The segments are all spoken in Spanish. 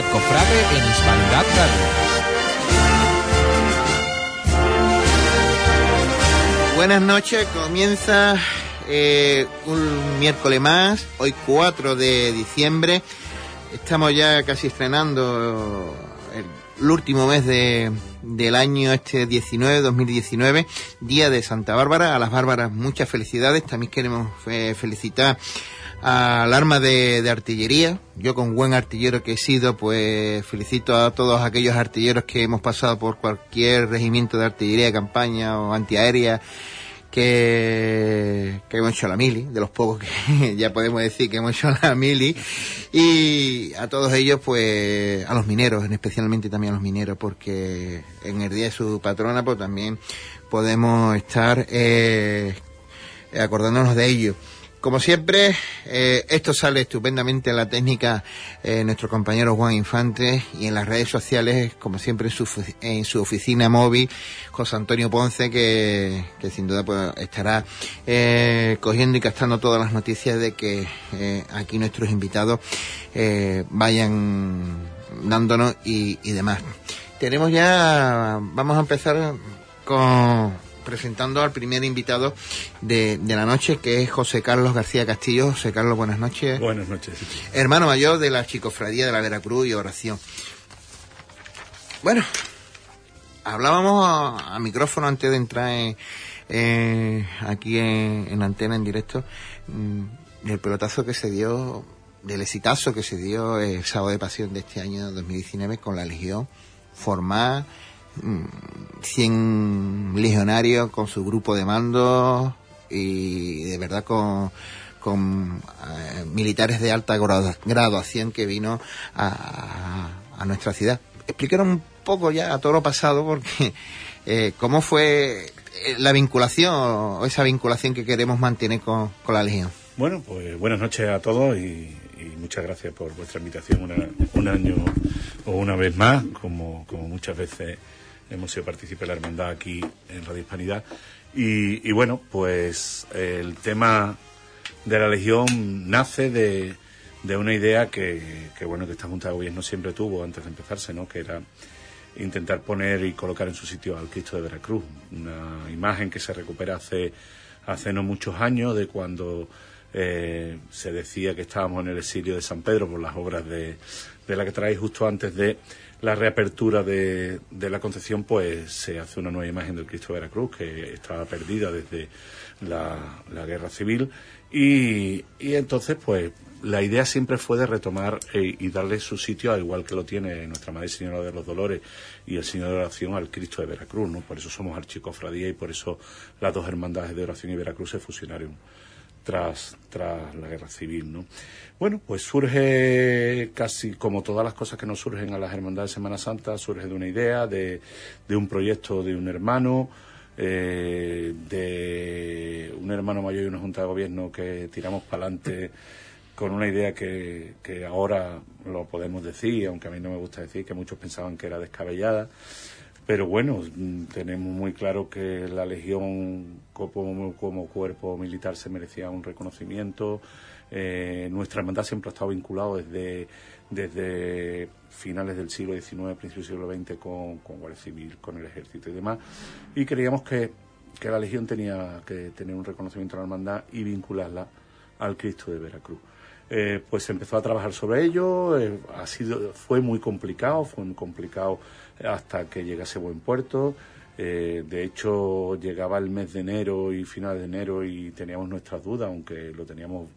Cofrade en Hispanidad Radio. Buenas noches, comienza eh, un miércoles más, hoy 4 de diciembre. Estamos ya casi estrenando el, último mes de, del año este 19, 2019, Día de Santa Bárbara. A las Bárbaras muchas felicidades. También queremos eh, felicitar al arma de, de, artillería. Yo con buen artillero que he sido, pues felicito a todos aquellos artilleros que hemos pasado por cualquier regimiento de artillería de campaña o antiaérea que, que hemos hecho la mili, de los pocos que ya podemos decir que hemos hecho la mili, y a todos ellos, pues, a los mineros, especialmente también a los mineros, porque en el día de su patrona, pues también podemos estar eh, acordándonos de ellos. Como siempre, eh, esto sale estupendamente en la técnica eh, nuestro compañero Juan Infante y en las redes sociales, como siempre en su, en su oficina móvil, José Antonio Ponce, que, sin duda pues, estará eh, cogiendo y captando todas las noticias de que eh, aquí nuestros invitados vayan dándonos y demás. Tenemos ya, vamos a empezar con presentando al primer invitado de, de, la noche, que es José Carlos García Castillo. José Carlos, buenas noches. Buenas noches. Hermano mayor de la Chicofradía de la Veracruz y Oración. Bueno, hablábamos a, a micrófono antes de entrar en, eh, aquí en, en, antena en directo mmm, del pelotazo que se dio, del exitazo que se dio el sábado de pasión de este año 2019 con la Legión formada 100 legionarios con su grupo de mando y de verdad con, con eh, militares de alta graduación que vino a, a, nuestra ciudad. Explicaron un poco ya a todo lo pasado porque eh, cómo fue la vinculación o esa vinculación que queremos mantener con, con la Legión. Bueno, pues buenas noches a todos y, y muchas gracias por vuestra invitación una, un año o una vez más, como, como muchas veces hemos sido partícipes de la hermandad aquí en Radio Hispanidad. Y, y, bueno, pues el tema de la Legión nace de, de una idea que, que, bueno, que esta Junta de Gobierno siempre tuvo antes de empezarse, ¿no? Que era intentar poner y colocar en su sitio al Cristo de Veracruz, una imagen que se recupera hace, hace no muchos años de cuando eh, se decía que estábamos en el exilio de San Pedro por las obras de, de la que traéis justo antes de la reapertura de, la Concepción, pues se hace una nueva imagen del Cristo de Veracruz, que estaba perdida desde la, la Guerra Civil. Y, y, entonces, pues, la idea siempre fue de retomar eh, y darle su sitio, al igual que lo tiene nuestra Madre Señora de los Dolores y el Señor de Oración, al Cristo de Veracruz, ¿no? Por eso somos archicofradía y por eso las dos hermandades de Oración y Veracruz se fusionaron tras, tras la guerra civil, ¿no? Bueno, pues surge casi como todas las cosas que nos surgen a las hermandades de Semana Santa, surge de una idea, de, de un proyecto de un hermano, eh, de un hermano mayor y una junta de gobierno que tiramos para adelante con una idea que, que ahora lo podemos decir, aunque a mí no me gusta decir que muchos pensaban que era descabellada. Pero bueno, tenemos muy claro que la Legión como, como cuerpo militar se merecía un reconocimiento. Eh, nuestra hermandad siempre ha estado vinculado desde, desde finales del siglo XIX, principios del siglo XX con, con Guardia Civil, con el Ejército y demás. Y creíamos que, que la Legión tenía que tener un reconocimiento a la hermandad y vincularla al Cristo de Veracruz. Eh, pues empezó a trabajar sobre ello, eh, ha sido, fue muy complicado, fue muy complicado hasta que llegase buen puerto. Eh, de hecho, llegaba el mes de enero y final de enero y teníamos nuestras dudas, aunque lo teníamos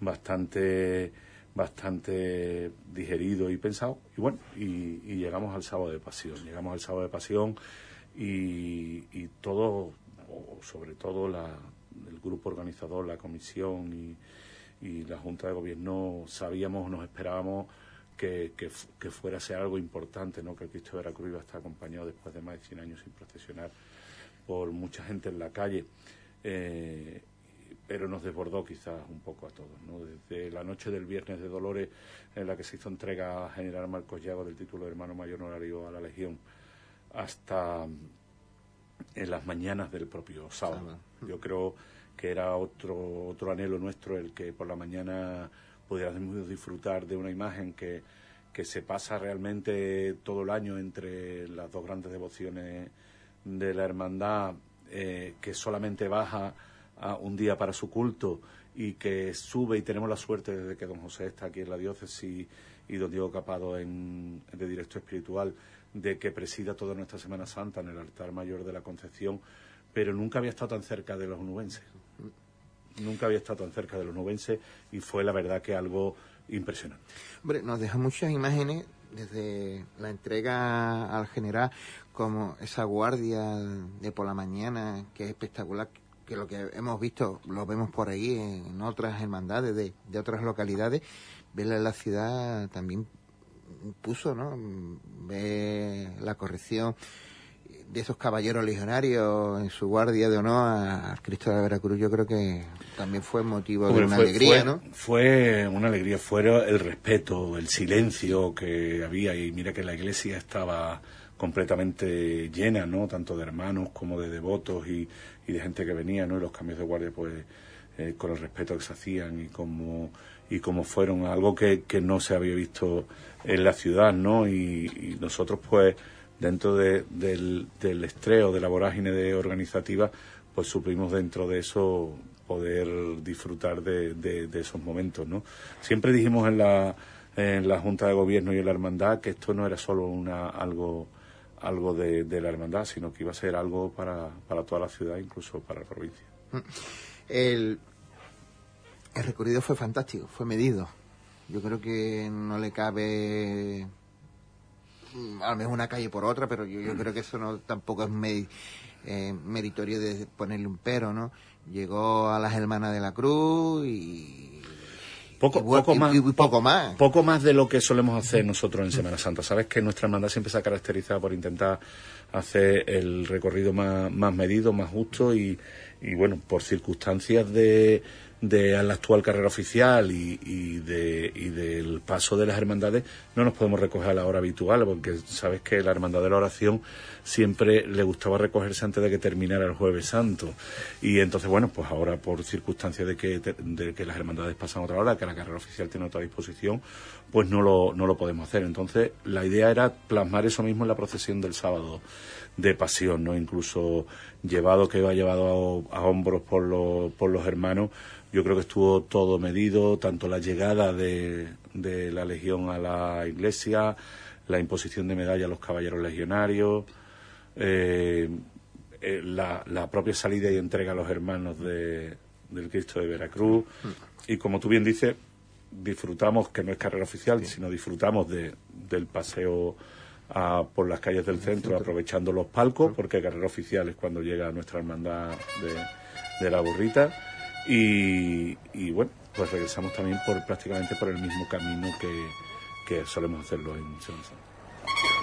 bastante bastante digerido y pensado. Y bueno, y, llegamos al sábado de pasión. Llegamos al sábado de pasión y, y todo, o sobre todo la, el grupo organizador, la comisión y, y la Junta de Gobierno sabíamos, nos esperábamos que, que, que, fuera a ser algo importante, ¿no? que el Cristo de Veracruz iba a estar acompañado después de más de 100 años sin procesionar por mucha gente en la calle. Eh, pero nos desbordó quizás un poco a todos. ¿no? Desde la noche del Viernes de Dolores, en la que se hizo entrega a General Marcos Llago del título de hermano mayor honorario a la Legión, hasta en las mañanas del propio sábado. Yo creo que era otro, otro anhelo nuestro el que por la mañana pudiéramos disfrutar de una imagen que, que se pasa realmente todo el año entre las dos grandes devociones de la hermandad, eh, que solamente baja a un día para su culto y que sube y tenemos la suerte desde que don José está aquí en la diócesis y don Diego Capado en, de directo espiritual de que presida toda nuestra Semana Santa en el altar mayor de la Concepción, pero nunca había estado tan cerca de los nubenses. Nunca había estado tan cerca de los nubenses y fue la verdad que algo impresionante. Hombre, nos deja muchas imágenes desde la entrega al general, como esa guardia de por la mañana, que es espectacular, que lo que hemos visto lo vemos por ahí en otras hermandades de, de otras localidades, verla la ciudad también puso, ¿no? Ve la corrección de esos caballeros legionarios en su guardia de honor al Cristo de la Veracruz, yo creo que también fue motivo de una alegría, ¿no? Fue una alegría, fue el respeto, el silencio que había y mira que la iglesia estaba completamente llena, ¿no? Tanto de hermanos como de devotos y, de gente que venía, ¿no? Y los cambios de guardia, pues, eh, con el respeto que se hacían y como y como fueron algo que, que no se había visto en la ciudad, ¿no? y nosotros, pues, dentro del, del estreo, de la vorágine de organizativa, pues supimos dentro de eso poder disfrutar de, de, esos momentos, ¿no? Siempre dijimos en la, en la Junta de Gobierno y en la Hermandad que esto no era solo una, algo, algo de, de la Hermandad, sino que iba a ser algo para, para toda la ciudad, incluso para la provincia. El, el recorrido fue fantástico, fue medido. Yo creo que no le cabe a lo mejor una calle por otra, pero yo, creo que eso no tampoco es eh, meritorio de ponerle un pero, ¿no? Llegó a las hermanas de la Cruz y poco, poco, más, poco más. Poco más de lo que solemos hacer nosotros en Semana Santa. Sabes que nuestra hermandad siempre se ha caracterizado por intentar hacer el recorrido más, más medido, más justo y, y bueno, por circunstancias de de la actual carrera oficial y, y, de, y del paso de las hermandades no nos podemos recoger a la hora habitual porque sabes que la hermandad de la oración siempre le gustaba recogerse antes de que terminara el jueves santo. Y entonces bueno pues ahora por circunstancias de que, de que las hermandades pasan otra hora que la carrera oficial tiene otra disposición pues no lo, no lo podemos hacer. Entonces la idea era plasmar eso mismo en la procesión del sábado de pasión no incluso llevado que iba llevado a, a hombros por los, por los hermanos yo creo que estuvo todo medido, tanto la llegada de, de la Legión a la iglesia, la imposición de medalla a los caballeros legionarios, eh, eh, la, la, propia salida y entrega a los hermanos de, del Cristo de Veracruz. Y como tú bien dices, disfrutamos, que no es carrera oficial, sino disfrutamos de, del paseo a, por las calles del centro, aprovechando los palcos, porque carrera oficial es cuando llega nuestra hermandad de, de la burrita y, y, bueno, pues regresamos también por prácticamente por el mismo camino que, que solemos hacerlo en Semana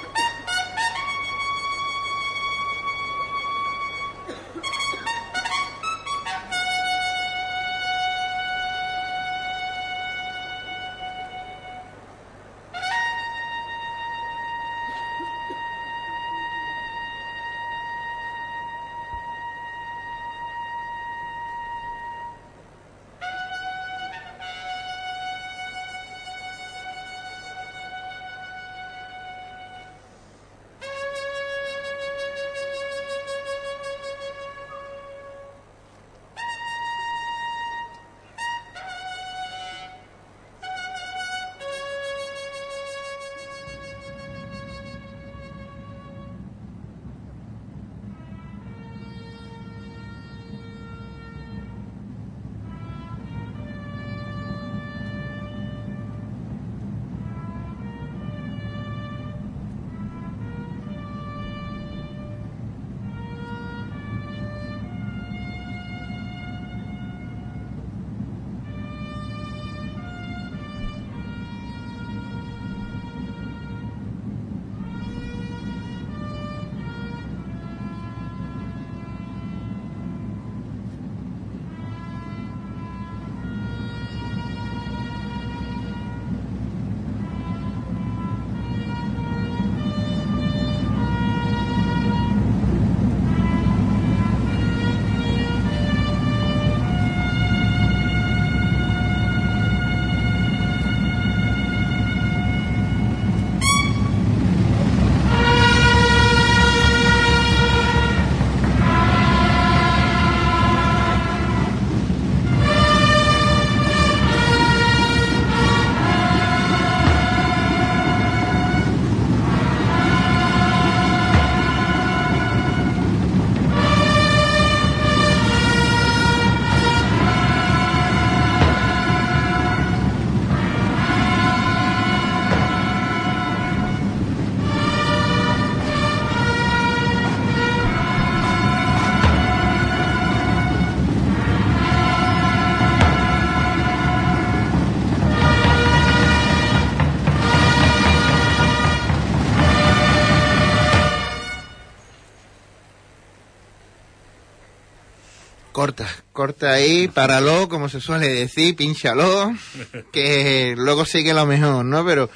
Corta, ahí, páralo, como se suele decir, pínchalo, que luego sigue lo mejor, ¿no? Pero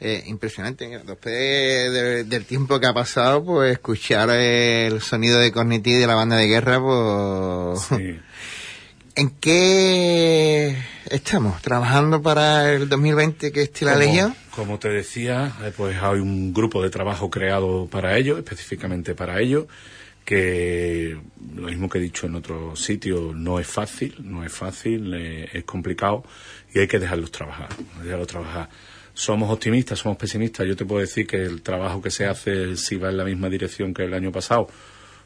eh, impresionante, después de- del tiempo que ha pasado, pues escuchar el sonido de Cornetí de la banda de guerra, pues... Sí. ¿En qué estamos? ¿Trabajando para el 2020 que esté la Legión? Como te decía, eh, pues hay un grupo de trabajo creado para ello, específicamente para ello, que lo mismo que he dicho en otros sitios, no es fácil, no es fácil, es complicado y hay que dejarlos trabajar, dejarlos trabajar. Somos optimistas, somos pesimistas. Yo te puedo decir que el trabajo que se hace, si va en la misma dirección que el año pasado,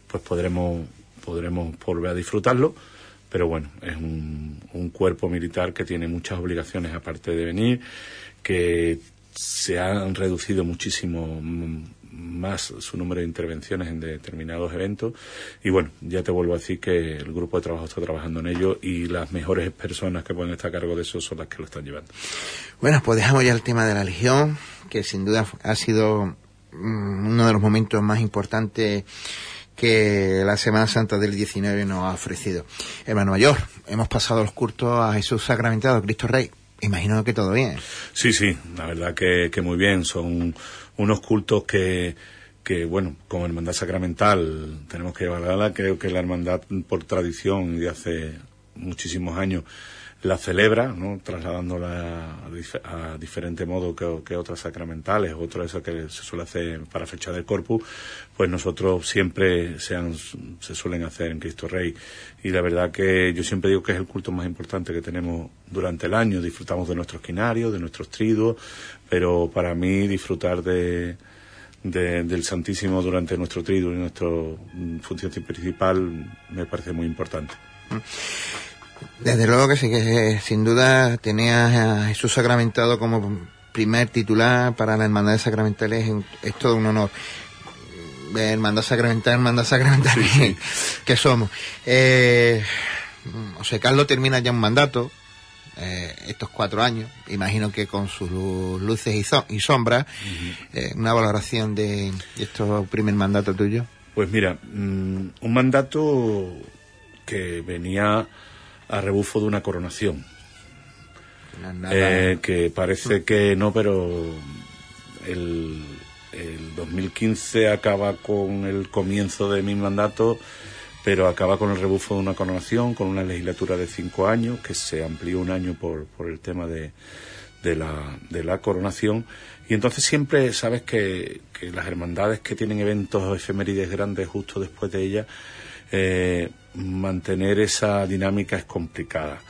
pues podremos, podremos volver a disfrutarlo. Pero bueno, es un, un cuerpo militar que tiene muchas obligaciones aparte de venir, que se han reducido muchísimo mm, más su número de intervenciones en determinados eventos. Y bueno, ya te vuelvo a decir que el grupo de trabajo está trabajando en ello y las mejores personas que pueden estar a cargo de eso son las que lo están llevando. Bueno, pues dejamos ya el tema de la Legión, que sin duda ha sido mm, uno de los momentos más importantes que la Semana Santa del 19 nos ha ofrecido. Hermano Mayor, hemos pasado los cultos a Jesús Sacramentado, Cristo Rey. Imagino que todo bien. Sí, sí, la verdad que, que muy bien. Son unos cultos que, que, bueno, como hermandad sacramental tenemos que llevarla. Creo que la hermandad, por tradición de hace muchísimos años, la celebra, ¿no? trasladándola a, dif- a diferente modo que, que otras sacramentales, otro eso que se suele hacer para fecha del corpus, pues nosotros siempre se, han- se suelen hacer en Cristo Rey. Y la verdad que yo siempre digo que es el culto más importante que tenemos durante el año. Disfrutamos de nuestros quinarios, de nuestros triduos, pero para mí disfrutar de, de- del Santísimo durante nuestro triduo y nuestra mm, función principal me parece muy importante. Desde luego que sí, que eh, sin duda tenías a Jesús Sacramentado como primer titular para la Hermandad de Sacramentales, es, todo un honor. De Hermandad Sacramental, Hermandad Sacramental que- que somos. Eh, José Carlos termina ya un mandato, eh, estos cuatro años, imagino que con sus lu- luces y, so- y sombras, eh, una valoración de, de estos primer mandato tuyo. Pues mira, mm, un mandato que venía a rebufo de una coronación. No nada- Eh, que parece que no, pero el, el 2015 acaba con el comienzo de mi mandato, pero acaba con el rebufo de una coronación, con una legislatura de cinco años, que se amplió un año por, por el tema de, de, la, de la coronación. Y entonces siempre sabes que, que las hermandades que tienen eventos efemérides grandes justo después de ella, eh, mantener esa dinámica es complicada.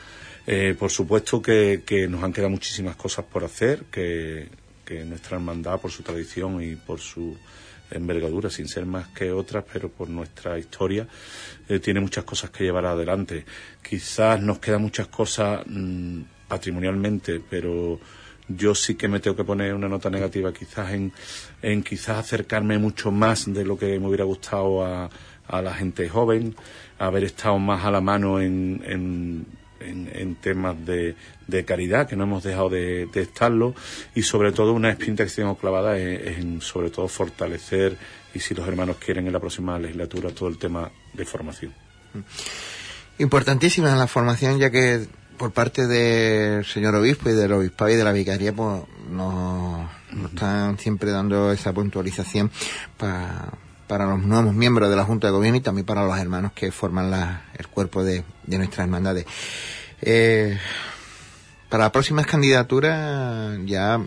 Eh, por supuesto que, que nos han quedado muchísimas cosas por hacer, que, que nuestra hermandad, por su tradición y por su envergadura, sin ser más que otras, pero por nuestra historia, eh, tiene muchas cosas que llevar adelante. Quizás nos quedan muchas cosas mm, patrimonialmente, pero yo sí que me tengo que poner una nota negativa quizás en, en quizás acercarme mucho más de lo que me hubiera gustado a, a la gente joven, haber estado más a la mano en, en, en- en temas de, de caridad, que no hemos dejado de, de estarlo, y sobre todo una espinta que tenemos clavada es, en sobre todo fortalecer, y si los hermanos quieren en la próxima legislatura, todo el tema de formación. Importantísima la formación, ya que por parte del señor obispo y del obispado y de la vicaría, pues nos, nos están siempre dando esa puntualización pa- para los nuevos miembros de la Junta de Gobierno y también para los hermanos que forman la- el cuerpo de, de nuestras hermandades. Eh, para las próximas candidaturas ya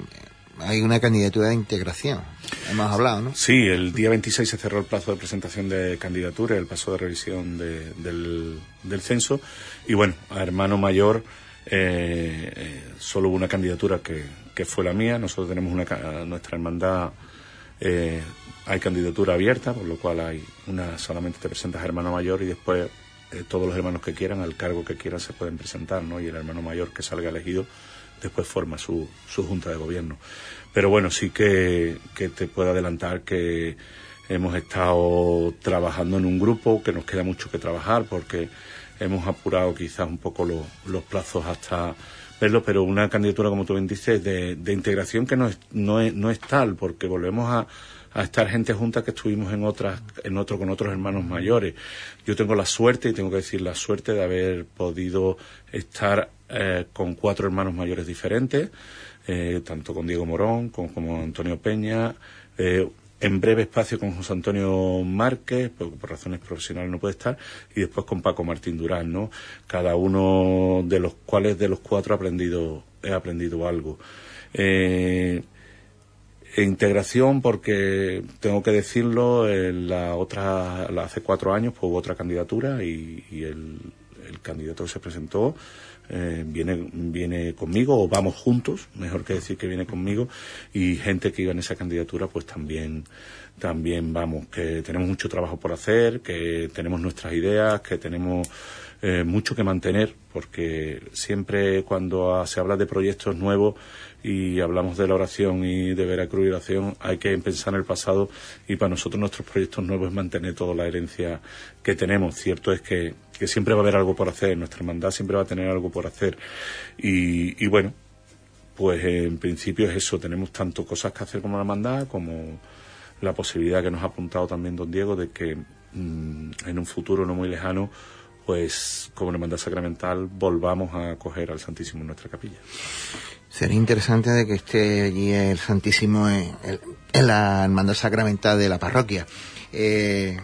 hay una candidatura de integración. Hemos hablado, ¿no? Sí, el día 26 se cerró el plazo de presentación de candidaturas, el plazo de revisión de- del, del censo. Y bueno, a hermano mayor eh, eh, solo hubo una candidatura que, que fue la mía. Nosotros tenemos una, nuestra hermandad, eh, hay candidatura abierta, por lo cual hay una solamente te presentas hermano mayor y después eh, todos los hermanos que quieran, al cargo que quieran, se pueden presentar, ¿no? Y el hermano mayor que salga elegido después forma su, su junta de gobierno. Pero bueno, sí que, que te puedo adelantar que hemos estado trabajando en un grupo, que nos queda mucho que trabajar porque hemos apurado quizás un poco los, los plazos hasta verlo, pero una candidatura, como tú bien dices, de, de integración que no es, no, es, no es tal, porque volvemos a, a estar gente junta que estuvimos en otras, en otro con otros hermanos mayores. Yo tengo la suerte, y tengo que decir la suerte de haber podido estar eh, con cuatro hermanos mayores diferentes, eh, tanto con Diego Morón como, como Antonio Peña, eh, en breve espacio con José Antonio Márquez, porque por razones profesionales no puede estar, y después con Paco Martín Durán, ¿no? Cada uno de los cuales de los cuatro he aprendido, he aprendido algo. Eh, integración porque tengo que decirlo en la otra hace cuatro años pues hubo otra candidatura y, el, candidato que se presentó eh, viene viene conmigo o vamos juntos mejor que decir que viene conmigo y gente que iba en esa candidatura pues también también vamos que tenemos mucho trabajo por hacer que tenemos nuestras ideas que tenemos eh, mucho que mantener porque siempre cuando se habla de proyectos nuevos y hablamos de la oración y de Veracruz y oración, hay que pensar en el pasado y para nosotros nuestros proyectos nuevos es mantener toda la herencia que tenemos. Cierto es que, que siempre va a haber algo por hacer, nuestra hermandad siempre va a tener algo por hacer y, bueno, pues en principio es eso, tenemos tanto cosas que hacer como la hermandad como la posibilidad que nos ha apuntado también don Diego de que mm, en un futuro no muy lejano pues como hermandad sacramental volvamos a acoger al Santísimo en nuestra capilla. Sería interesante de que esté allí el Santísimo en, la hermandad sacramental de la parroquia. Eh,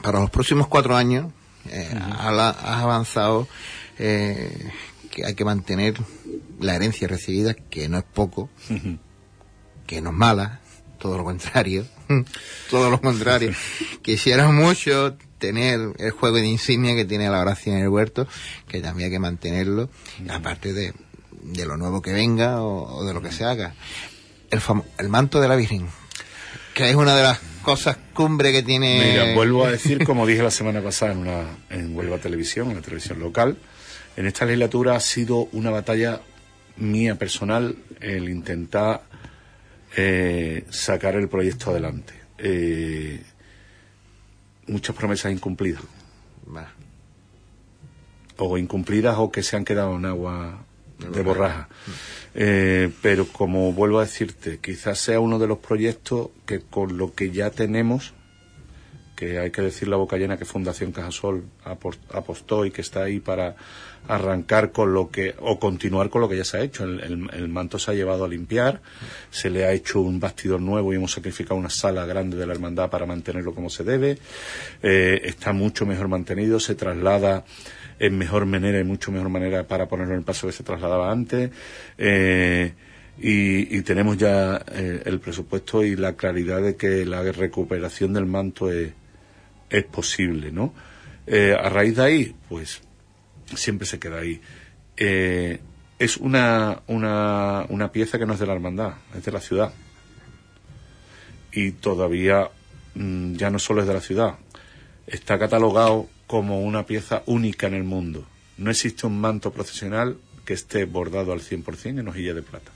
para los próximos cuatro años eh, has avanzado eh, que hay que mantener la herencia recibida, que no es poco, que no es mala, todo lo contrario, todo lo contrario. Quisiera mucho tener el juego de insignia que tiene la oración en el huerto, que también hay que mantenerlo, aparte de de lo nuevo que venga o, de lo que se haga. El, el manto de la Virgen, que es una de las cosas cumbre que tiene. Mira, vuelvo a decir, como dije la semana pasada en, una, en Huelva Televisión, en la televisión local, en esta legislatura ha sido una batalla mía personal el intentar eh, sacar el proyecto adelante. Eh, muchas promesas incumplidas. O incumplidas o que se han quedado en agua de borraja. Eh, pero como vuelvo a decirte, quizás sea uno de los proyectos que con lo que ya tenemos, que hay que decir la boca llena que Fundación Cajasol apostó y que está ahí para arrancar con lo que, o continuar con lo que ya se ha hecho. El, manto se ha llevado a limpiar, se le ha hecho un bastidor nuevo y hemos sacrificado una sala grande de la hermandad para mantenerlo como se debe. Eh, está mucho mejor mantenido, se traslada en mejor manera y mucho mejor manera para ponerlo en el paso que se trasladaba antes. Eh, y, tenemos ya eh, el presupuesto y la claridad de que la recuperación del manto es, es posible, ¿no? A raíz de ahí, pues siempre se queda ahí. es una, una, una pieza que no es de la hermandad, es de la ciudad. Y todavía mm, ya no solo es de la ciudad, está catalogado como una pieza única en el mundo. No existe un manto procesional que esté bordado al 100% en hojilla de plata.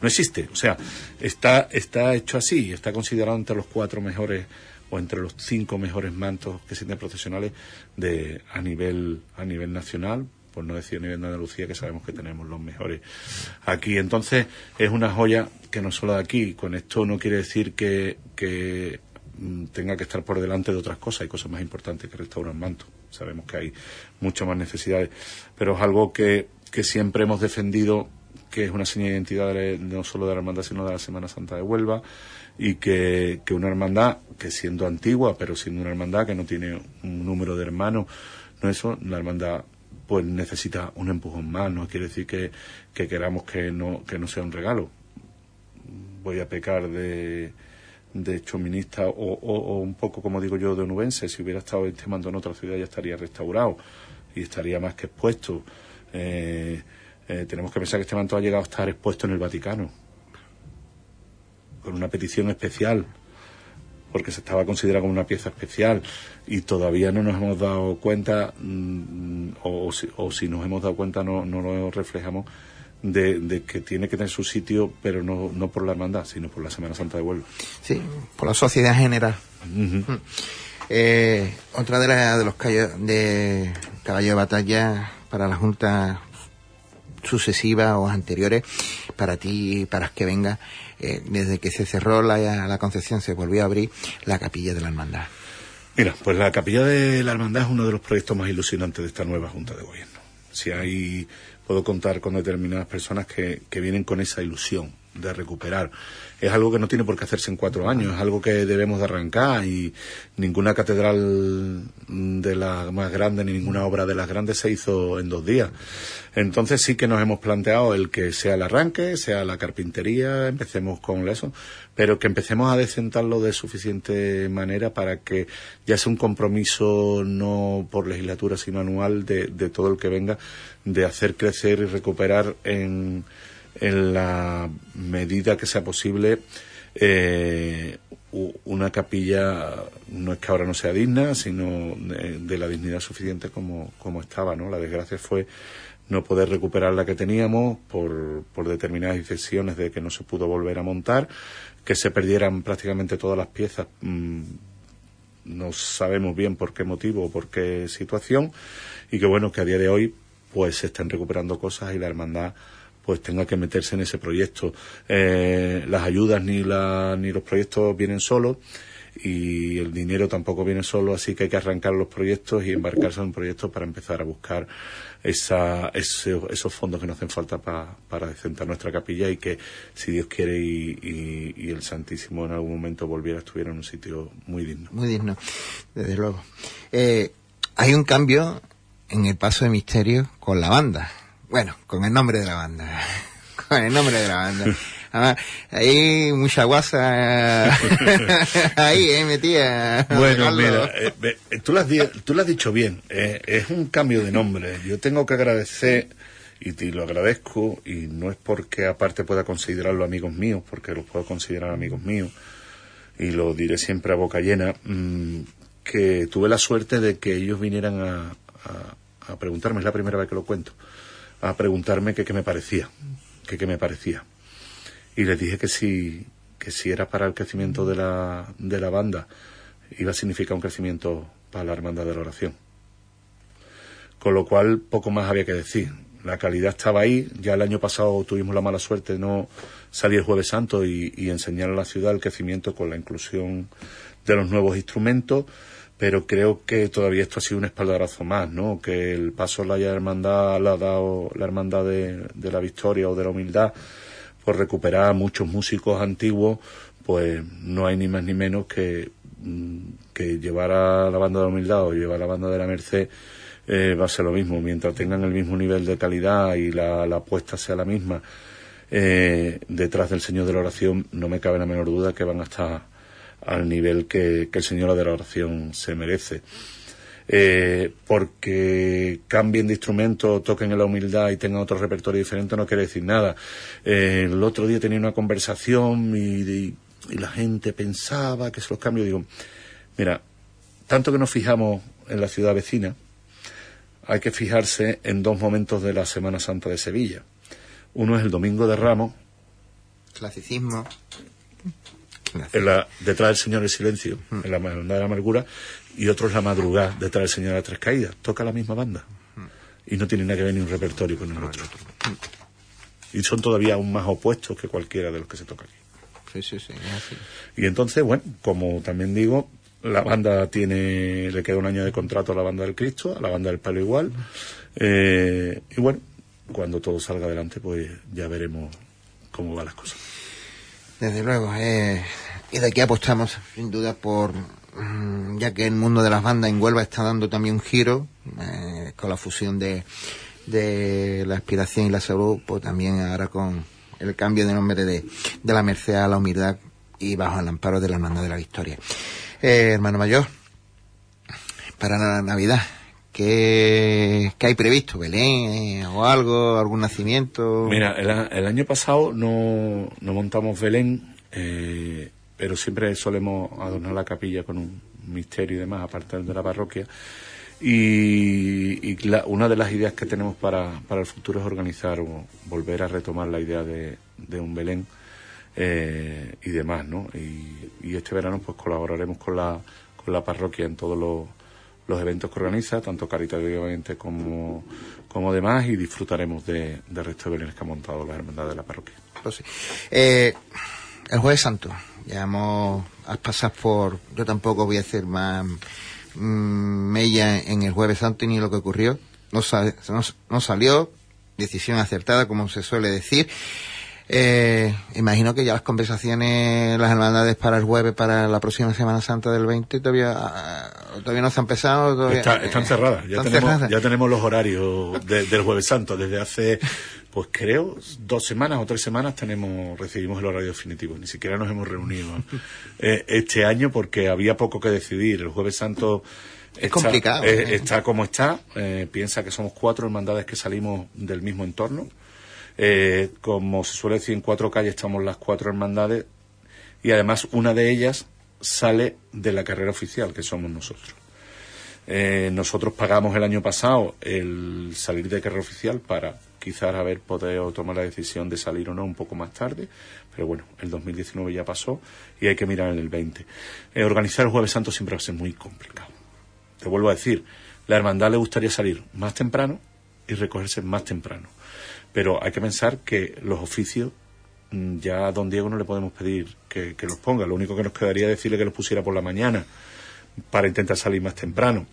No existe. O sea, está, está hecho así, está considerado entre los cuatro mejores o entre los cinco mejores mantos que existen procesionales de, a, nivel, a nivel nacional, por no decir a nivel de Andalucía, que sabemos que tenemos los mejores aquí. Entonces, es una joya que no solo de aquí. Con esto no quiere decir que, que Mm, tenga que estar por delante de otras cosas. Hay cosas más importantes que restaurar manto. Sabemos que hay muchas más necesidades, pero es algo que, que siempre hemos defendido, que es una señal de identidad no solo de la hermandad, sino de la Semana Santa de Huelva, y que, que una hermandad, que siendo antigua, pero siendo una hermandad que no tiene un número de hermanos, no eso, la hermandad pues necesita un empujón más, no quiere decir que, que queramos que no, que no sea un regalo. Voy a pecar de, de chominista o, o, un poco, como digo yo, de onubense. Si hubiera estado este mando en otra ciudad ya estaría restaurado y estaría más que expuesto. Eh, eh, tenemos que pensar que este manto ha llegado a estar expuesto en el Vaticano con una petición especial porque se estaba considerado como una pieza especial y todavía no nos hemos dado cuenta mm, o, o, si, nos hemos dado cuenta no, no lo reflejamos de, que tiene que tener su sitio, pero no, no por la hermandad, sino por la Semana Santa de Huelva. Sí, por la sociedad general. Mm. Eh, otra de, de los de caballos de batalla para la Junta sucesivas o anteriores para ti, para que venga, eh, desde que se cerró la, la Concepción, se volvió a abrir la capilla de la Hermandad. Mira, pues la capilla de la Hermandad es uno de los proyectos más ilusionantes de esta nueva Junta de Gobierno. Si hay, puedo contar con determinadas personas que, que vienen con esa ilusión de recuperar. Es algo que no tiene por qué hacerse en cuatro años, es algo que debemos de arrancar y ninguna catedral de la más grande ni ninguna obra de las grandes se hizo en dos días. Entonces sí que nos hemos planteado el que sea el arranque, sea la carpintería, empecemos con eso, pero que empecemos a decentarlo de suficiente manera para que ya sea un compromiso no por legislatura sino anual de, de todo el que venga de hacer crecer y recuperar en en la medida que sea posible eh, una capilla no es que ahora no sea digna, sino de, la dignidad suficiente como, como, estaba, ¿no? La desgracia fue no poder recuperar la que teníamos por, por determinadas decisiones de que no se pudo volver a montar, que se perdieran prácticamente todas las piezas. Mm, no sabemos bien por qué motivo o por qué situación y que bueno que a día de hoy pues se están recuperando cosas y la hermandad pues tenga que meterse en ese proyecto. Eh, las ayudas ni, la, ni los proyectos vienen solos y el dinero tampoco viene solo, así que hay que arrancar los proyectos y embarcarse en un proyecto para empezar a buscar esa, esos fondos que nos hacen falta para decentar nuestra capilla y que, si Dios quiere y, y, el Santísimo en algún momento volviera, estuviera en un sitio muy digno. Muy digno, desde luego. Eh, hay un cambio en el paso de misterio con la banda. Bueno, con el nombre de la banda. con el nombre de la banda. Ahí mucha guasa ahí, eh, metía. Bueno, mira, eh, eh, tú, lo has, tú lo has dicho bien, eh, es un cambio de nombre. Yo tengo que agradecer, y te lo agradezco, y no es porque aparte pueda considerarlo amigos míos, porque los puedo considerar amigos míos, y lo diré siempre a boca llena, mm, que tuve la suerte de que ellos vinieran a, a, a preguntarme, es la primera vez que lo cuento a preguntarme qué me parecía, qué qué me parecía. Y les dije que si, que era para el crecimiento de la, de la banda, iba a significar un crecimiento para la hermandad de la oración. Con lo cual, poco más había que decir. La calidad estaba ahí. Ya el año pasado tuvimos la mala suerte de no salir el Jueves Santo y, y enseñar a la ciudad el crecimiento con la inclusión de los nuevos instrumentos pero creo que todavía esto ha sido un espaldarazo más, ¿no? Que el paso la hermandad la ha dado la hermandad de, la victoria o de la humildad por recuperar muchos músicos antiguos, pues no hay ni más ni menos que, mm, que llevar a la banda de la humildad o llevar a la banda de la merced eh, va a ser lo mismo, mientras tengan el mismo nivel de calidad y la, apuesta sea la misma. Eh, detrás del Señor de la Oración no me cabe la menor duda que van a estar al nivel que, el Señor de la oración se merece. Eh, porque cambien de instrumento, toquen en la humildad y tengan otro repertorio diferente no quiere decir nada. Eh, el otro día tenía una conversación y, la gente pensaba que se los cambios. Digo, mira, tanto que nos fijamos en la ciudad vecina, hay que fijarse en dos momentos de la Semana Santa de Sevilla. Uno es el Domingo de Ramos. Clasicismo en la, detrás del Señor el silencio, en la banda de la amargura, y otro es la madrugada, detrás del Señor de las tres caídas. Toca la misma banda. Y no tiene nada que ver ni un repertorio con el otro. Y son todavía aún más opuestos que cualquiera de los que se toca aquí. Sí, sí, sí. Y entonces, bueno, como también digo, la banda tiene, le queda un año de contrato a la banda del Cristo, a la banda del Palo igual. Eh, y bueno, cuando todo salga adelante, pues ya veremos cómo van las cosas. Desde luego, eh, y de aquí apostamos sin duda por, mm, ya que el mundo de las bandas en Huelva está dando también un giro, eh, con la fusión de, de la aspiración y la salud, pues también ahora con el cambio de nombre de, la merced a la humildad y bajo el amparo de la hermandad de la victoria. Eh, hermano mayor, para la Navidad, ¿Qué, ¿Qué, hay previsto? ¿Belén eh, o algo? ¿Algún nacimiento? Mira, el, año pasado no, no montamos Belén, eh, pero siempre solemos adornar la capilla con un misterio y demás, aparte de la parroquia. Y, una de las ideas que tenemos para, para el futuro es organizar o volver a retomar la idea de, de un Belén eh, y demás, ¿no? Y, y, este verano pues colaboraremos con la, con la parroquia en todos los los eventos que organiza, tanto caritativamente como, como demás, y disfrutaremos de, de resto de bienes que ha montado la Hermandad de la Parroquia. Pues. Eh, el Jueves Santo, ya hemos has pasado por, yo tampoco voy a hacer más mm, mella en el Jueves Santo ni lo que ocurrió. No, sal- no, no salió, decisión acertada, como se suele decir. Eh, imagino que ya las conversaciones, las hermandades para el jueves, para la próxima Semana Santa del 20, todavía, ah, todavía no se han empezado. Todavía, Está- están eh, cerradas, ya están tenemos, cerradas. ya tenemos los horarios de- del Jueves Santo. Desde hace, pues creo, dos semanas o tres semanas tenemos recibimos el horario definitivo. Ni siquiera nos hemos reunido eh, este año porque había poco que decidir. El Jueves Santo Es complicado, eh, ¿eh? está como está. Eh, piensa que somos cuatro hermandades que salimos del mismo entorno. Eh, como se suele decir, en cuatro calles estamos las cuatro hermandades y además una de ellas sale de la carrera oficial, que somos nosotros. Eh, nosotros pagamos el año pasado el salir de carrera oficial para quizás haber podido tomar la decisión de salir o no un poco más tarde, pero bueno, el 2019 ya pasó y hay que mirar en el 20. Eh, organizar el Jueves Santo siempre va a ser muy complicado. Te vuelvo a decir, la hermandad le gustaría salir más temprano y recogerse más temprano. Pero hay que pensar que los oficios mm, ya a don Diego no le podemos pedir que, los ponga. Lo único que nos quedaría es decirle que los pusiera por la mañana para intentar salir más temprano.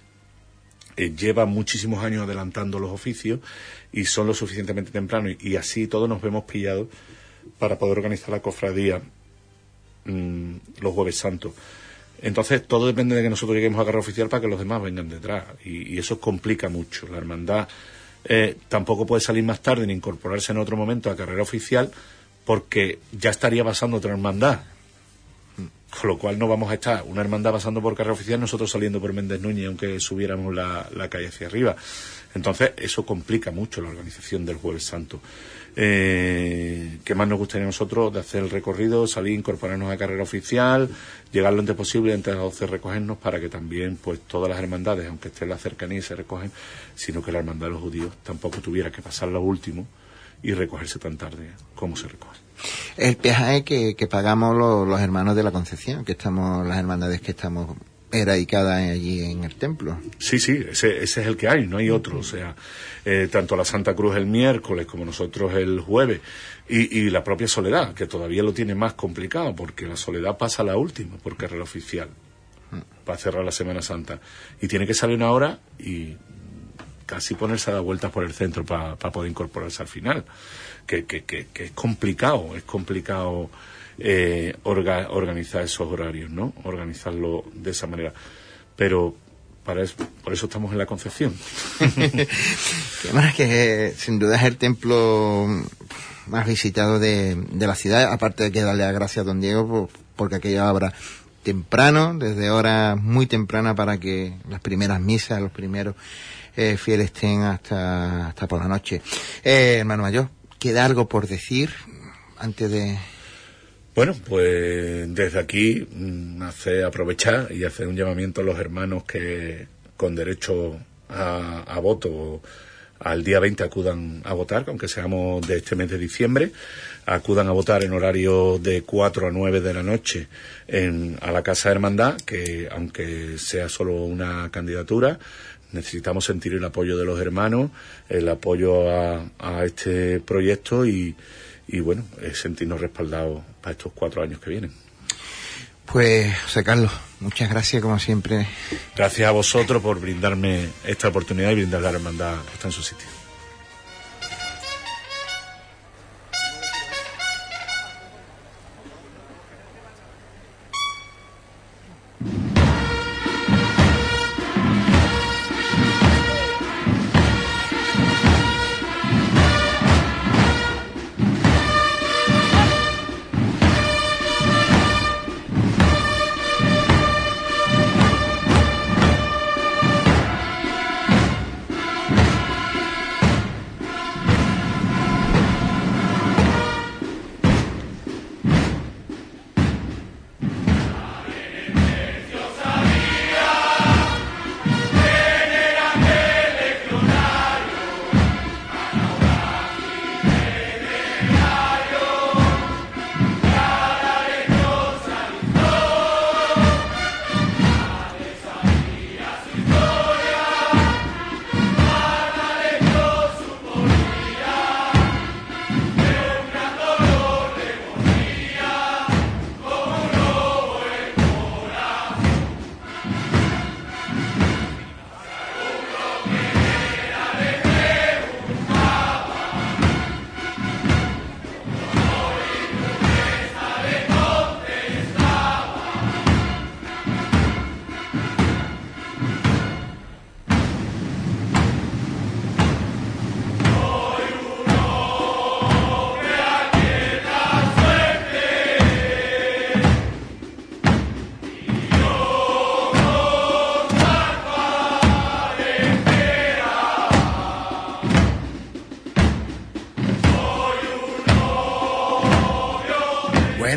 Eh, lleva muchísimos años adelantando los oficios y son lo suficientemente temprano y, así todos nos vemos pillados para poder organizar la cofradía mm, los jueves santos. Entonces, todo depende de que nosotros lleguemos a carrera oficial para que los demás vengan detrás. Y eso complica mucho. La hermandad eh, tampoco puede salir más tarde ni incorporarse en otro momento a carrera oficial porque ya estaría pasando otra hermandad. Con lo cual no vamos a estar una hermandad pasando por carrera oficial, nosotros saliendo por Méndez Núñez, aunque subiéramos la, la calle hacia arriba. Entonces, eso complica mucho la organización del Jueves Santo. Eh, ¿Qué más nos gustaría a nosotros de hacer el recorrido, salir, incorporarnos a carrera oficial, llegar lo antes posible, entre las 12 recogernos para que también, pues, todas las hermandades, aunque esté en la cercanía, se recogen, sino que la hermandad de los judíos tampoco tuviera que pasar lo último y recogerse tan tarde como se recoge. El peaje que, que pagamos lo- los hermanos de la Concepción, que estamos, las hermandades que estamos eradicadas allí en el templo. Sí, sí, ese, ese es el que hay, no hay otro. O sea, eh, tanto la Santa Cruz el miércoles como nosotros el jueves y, y la propia Soledad, que todavía lo tiene más complicado porque la Soledad pasa la última por carrera oficial para cerrar la Semana Santa y tiene que salir una hora y casi ponerse a dar vueltas por el centro para poder incorporarse al final. Que, que, que, que es complicado, es complicado eh, orga- organizar esos horarios, ¿no? Organizarlo de esa manera. Pero para eso, por eso estamos en la Concepción. Que más sin duda es el templo más visitado de, la ciudad, aparte de que darle las gracias a don Diego por- porque aquello abra temprano, desde hora muy temprana para que las primeras misas, los primeros eh, fieles estén hasta, hasta por la noche. Eh, hermano mayor, ¿queda algo por decir antes de... Bueno, pues desde aquí mm, hace aprovechar y hacer un llamamiento a los hermanos que con derecho a, a voto al día 20 acudan a votar, aunque seamos de este mes de diciembre, acudan a votar en horario de 4 a 9 de la noche en, a la Casa Hermandad, que aunque sea solo una candidatura, necesitamos sentir el apoyo de los hermanos, el apoyo a, a este proyecto y, y bueno, sentirnos respaldados para estos cuatro años que vienen. Pues, José Carlos, muchas gracias como siempre. Gracias a vosotros por brindarme esta oportunidad y brindar la hermandad que está en su sitio.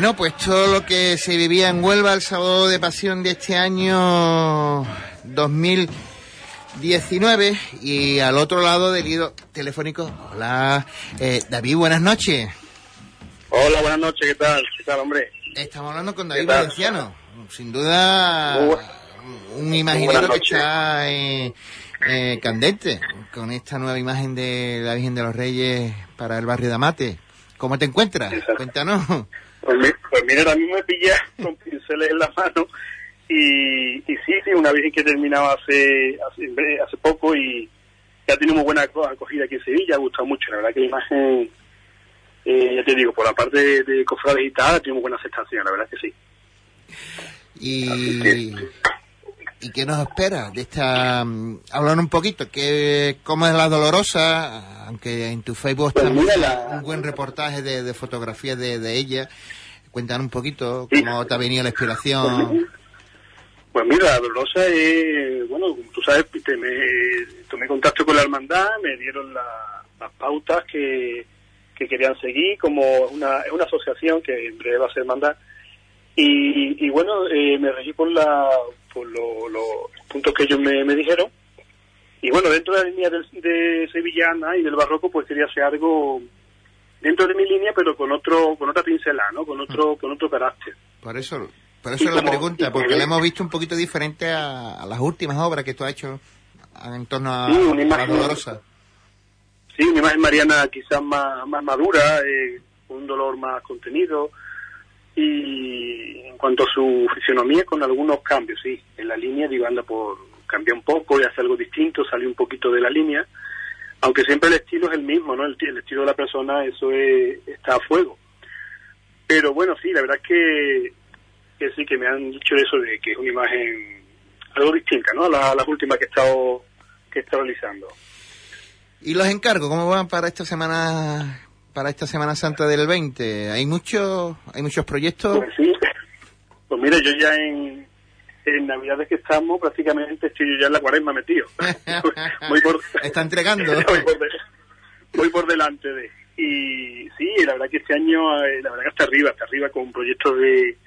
Bueno, pues todo lo que se vivía en Huelva el sábado de pasión de este año 2019 y al otro lado del hilo telefónico. Hola, eh, David, buenas noches. Hola, buenas noches, ¿qué tal? ¿Qué tal, hombre? Estamos hablando con David Valenciano. Sin duda, un imaginero que está eh, eh, candente con esta nueva imagen de la Virgen de los Reyes para el barrio de Amate. ¿Cómo te encuentras? Cuéntanos. Pues, pues, mira, mí me pilla con pinceles en la mano y, y sí, sí, una Virgen que terminaba hace, hace, hace poco y ya tiene muy buena acogida aquí en Sevilla, ha gustado mucho, la verdad que la imagen, eh, ya te digo, por la parte de, de cofrades digital tiene muy buena aceptación, la verdad que sí. Y, ¿Y qué nos espera de esta... mm, Hablar un poquito, que, cómo es la dolorosa, aunque en tu Facebook Pues está un buen reportaje de, de fotografías de, de ella. Cuéntanos un poquito cómo te ha venido la inspiración. Pues mira, la Dolorosa es, bueno, como tú sabes, te me, tomé contacto con la hermandad, me dieron la- las pautas que, que querían seguir, como una, una asociación que en breve va a ser hermandad. Y, y bueno, eh, me regí por, la, por lo- los puntos que ellos me, me dijeron. Y bueno, dentro de la línea del- de sevillana y del barroco, pues quería hacer algo dentro de mi línea, pero con otro con otra pincelada, ¿no? Con otro con otro carácter. Por eso, por eso es la pregunta, porque la hemos visto un poquito diferente a, a las últimas obras que tú has hecho en torno a, Sí, una a la dolorosa. Sí, una imagen mariana quizás más, más madura, eh, con un dolor más contenido. Y en cuanto a su fisionomía, con algunos cambios, sí. En la línea, digo, anda por cambiar un poco y hace algo distinto, sale un poquito de la línea. Aunque siempre el estilo es el mismo, ¿no? El, ti- el estilo de la persona, eso es- está a fuego. Pero bueno, sí, la verdad es que, sí, que me han dicho eso de que es una imagen algo distinta, ¿no? A la- las últimas que he estado, que he estado realizando. ¿Y los encargos cómo van para esta semana para esta Semana Santa del 20? ¿Hay muchos hay muchos proyectos? Pues sí. Pues mira, yo ya en, en Navidades que estamos, prácticamente estoy yo ya en la cuaresma metido. voy por, Está entregando. voy, por de- voy por delante de. Y sí, la verdad que este año, eh, la verdad que hasta arriba, hasta arriba con proyectos de.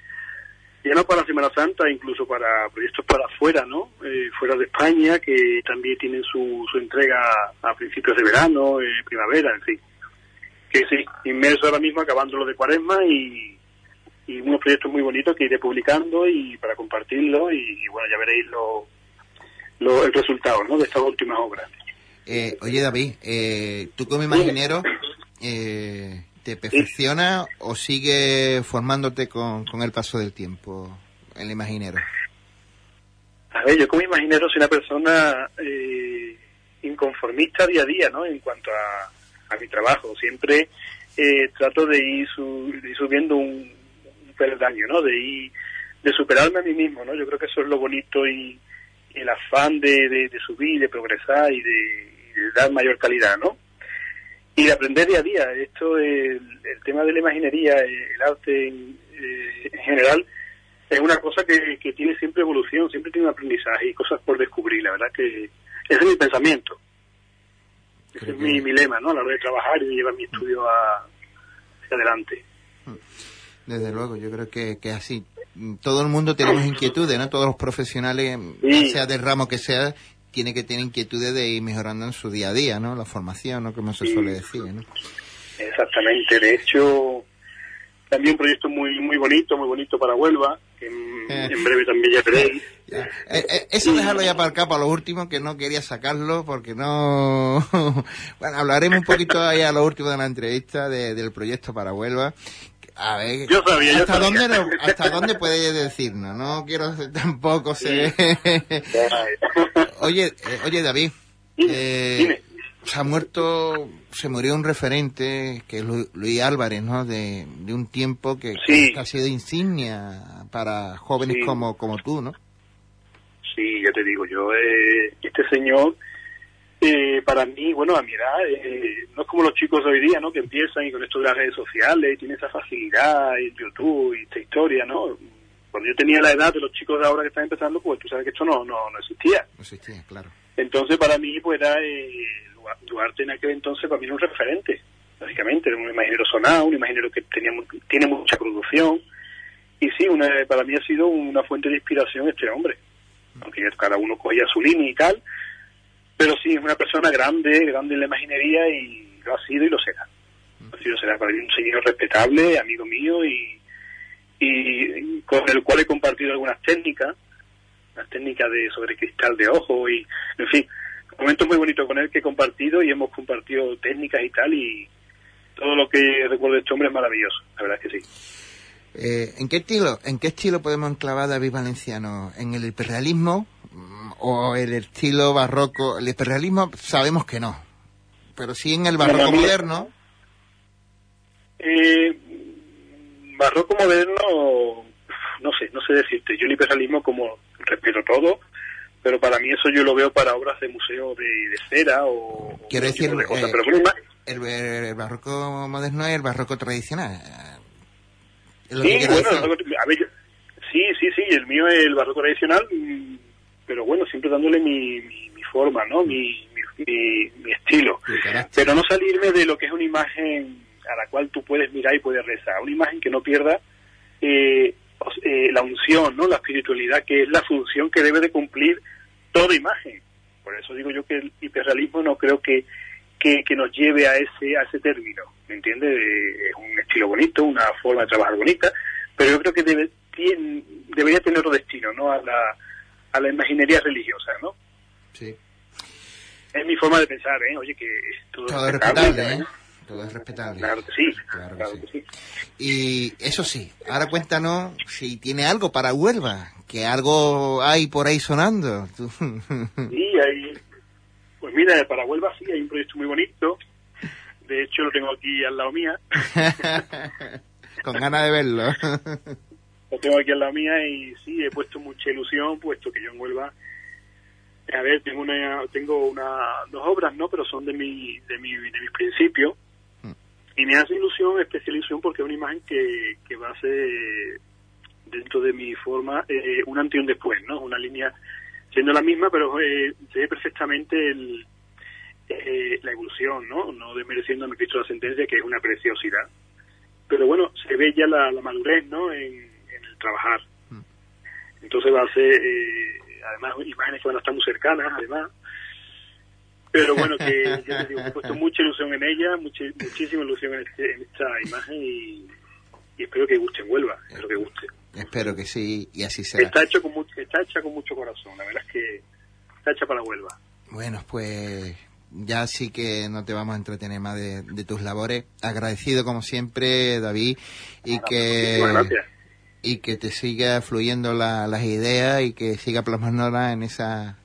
Ya no para Semana Santa, incluso para proyectos para afuera, ¿no? Eh, fuera de España, que también tienen su, su entrega a principios de verano, eh, primavera, en fin. Que sí, inmerso ahora mismo acabando lo de cuaresma y, y unos proyectos muy bonitos que iré publicando y para compartirlo y, y bueno, ya veréis lo, lo- el resultado ¿no? de estas últimas obras. Eh, oye David, eh, tú como imaginero, eh, ¿te perfeccionas o sigues formándote con, con el paso del tiempo, el imaginero? A ver, yo como imaginero soy una persona eh, inconformista día a día, ¿no? En cuanto a, a mi trabajo. Siempre eh, trato de ir, su- de ir subiendo un, un peldaño, ¿no? De ir, de superarme a mí mismo, ¿no? Yo creo que eso es lo bonito y, el afán de, de, de subir, de progresar y de, dar mayor calidad, ¿no? Y de aprender día a día. Esto, el, el tema de la imaginería, el arte en, eh, en general, es una cosa que, que tiene siempre evolución, siempre tiene un aprendizaje y cosas por descubrir. La verdad que ese es mi pensamiento. Ese Creo es que- mi, mi lema, ¿no? A la hora de trabajar y de llevar mi estudio a- hacia adelante. Desde luego, yo creo que, que así. Todo el mundo tenemos inquietudes, ¿no? Todos los profesionales, Sí. sea del ramo que sea, tiene que tener inquietudes de ir mejorando en su día a día, ¿no? La formación, ¿no? Como se Sí. suele decir, ¿no? Exactamente. De hecho, también un proyecto muy muy bonito, muy bonito para Huelva, que en, Eh. en breve también ya veréis. Eh, eh, eso dejarlo ya para acá, para lo último, que no quería sacarlo porque no... bueno, hablaremos un poquito ahí a lo último de la entrevista de- del proyecto para Huelva. A ver, Yo sabía, yo ¿hasta, sabía. Dónde, ¿hasta dónde puede decirnos? No quiero tampoco ser... oye, eh, oye David, eh, dime. se ha muerto, se murió un referente, que es Lu- Luis Álvarez, ¿no? De, de un tiempo que, Sí. que ha sido insignia para jóvenes Sí. como, como tú, ¿no? Sí, ya te digo, yo, eh, este señor, eh, para mí, bueno, a mi edad, eh, no es como los chicos de hoy día, ¿no? Que empiezan y con esto de las redes sociales, y tienen esa facilidad, y YouTube, y esta historia, ¿no? Cuando yo tenía la edad de los chicos de ahora que están empezando, pues tú sabes que esto no, no, no existía. No existía, claro. Entonces, para mí, pues era, eh, Duarte en aquel entonces, para mí era un referente. básicamente, era un imaginero sonado, un imaginero que tenía, tiene mucha producción. Y sí, una, para mí ha sido una fuente de inspiración este hombre. Aunque cada uno cogía su línea y tal. Pero sí, es una persona grande, grande en la imaginería y lo ha sido y lo será. Ha sido será para mí un señor respetable, amigo mío y, y con el cual he compartido algunas técnicas, las técnicas de sobre cristal de ojo y, en fin, momentos muy bonitos con él que he compartido y hemos compartido técnicas y tal y todo lo que recuerdo de este hombre es maravilloso, la verdad es que sí. Eh, ¿En qué estilo, en qué estilo podemos enclavar a David Valenciano? ¿En el hiperrealismo o el estilo barroco? El hiperrealismo sabemos que no, pero sí en el barroco moderno. Eh, barroco moderno, no sé, no sé decirte. Yo el hiperrealismo como respeto todo, pero para mí eso yo lo veo para obras de museo de, de cera o... Quiero decir, cosas, eh, pero el, el, barroco moderno es el barroco tradicional. Sí, bueno, a ver, sí, sí, sí, el mío es el barroco tradicional, mm, pero bueno, siempre dándole mi, mi, mi forma, ¿no? Mi, mi, mi estilo. Pero no salirme de lo que es una imagen a la cual tú puedes mirar y puedes rezar. Una imagen que no pierda eh, eh, la unción, ¿no? La espiritualidad, que es la función que debe de cumplir toda imagen. Por eso digo yo que el hiperrealismo no creo que que, que nos lleve a ese a ese término, ¿me entiendes? Es un bonito, una forma de trabajar bonita, pero yo creo que debe, tiene, debería tener otro destino, ¿no? A la, a la imaginería religiosa, ¿no? Sí. Es mi forma de pensar, ¿eh? Oye, que todo, todo es respetable, ¿eh? Todo es respetable. Claro que sí. Claro, claro que, que sí. Y eso sí, ahora cuéntanos si tiene algo para Huelva, que algo hay por ahí sonando. Sí, hay, pues mira, para Huelva sí hay un proyecto muy bonito. De hecho, lo tengo aquí al lado mía. Con ganas de verlo. lo tengo aquí al lado mía y sí, he puesto mucha ilusión, puesto que yo en Huelva, a ver, tengo una, tengo una, dos obras, ¿no? Pero son de mi, de mi, de mis principios. Y me hace ilusión, especial ilusión, porque es una imagen que, que va a ser, dentro de mi forma, eh, un antes y un después, ¿no? Una línea siendo la misma, pero eh, se ve perfectamente el, eh, la evolución, ¿no? No desmereciendo a mi Cristo la sentencia, que es una preciosidad. Pero bueno, se ve ya la, la madurez, ¿no? En, en, el trabajar. Entonces va a ser, eh, además, imágenes que van a estar muy cercanas, además. Pero bueno, que ya te digo, he puesto mucha ilusión en ella, mucha, muchísima ilusión en, este, en esta imagen y, y espero que guste en Huelva, espero que guste. Espero que sí, y así será. Está, hecho con mucho, está hecha con mucho corazón, la verdad es que está hecha para Huelva. Bueno, pues ya sí que no te vamos a entretener más de, de tus labores. Agradecido como siempre, David, y que y que te siga fluyendo la, las ideas y que siga plasmándolas en esa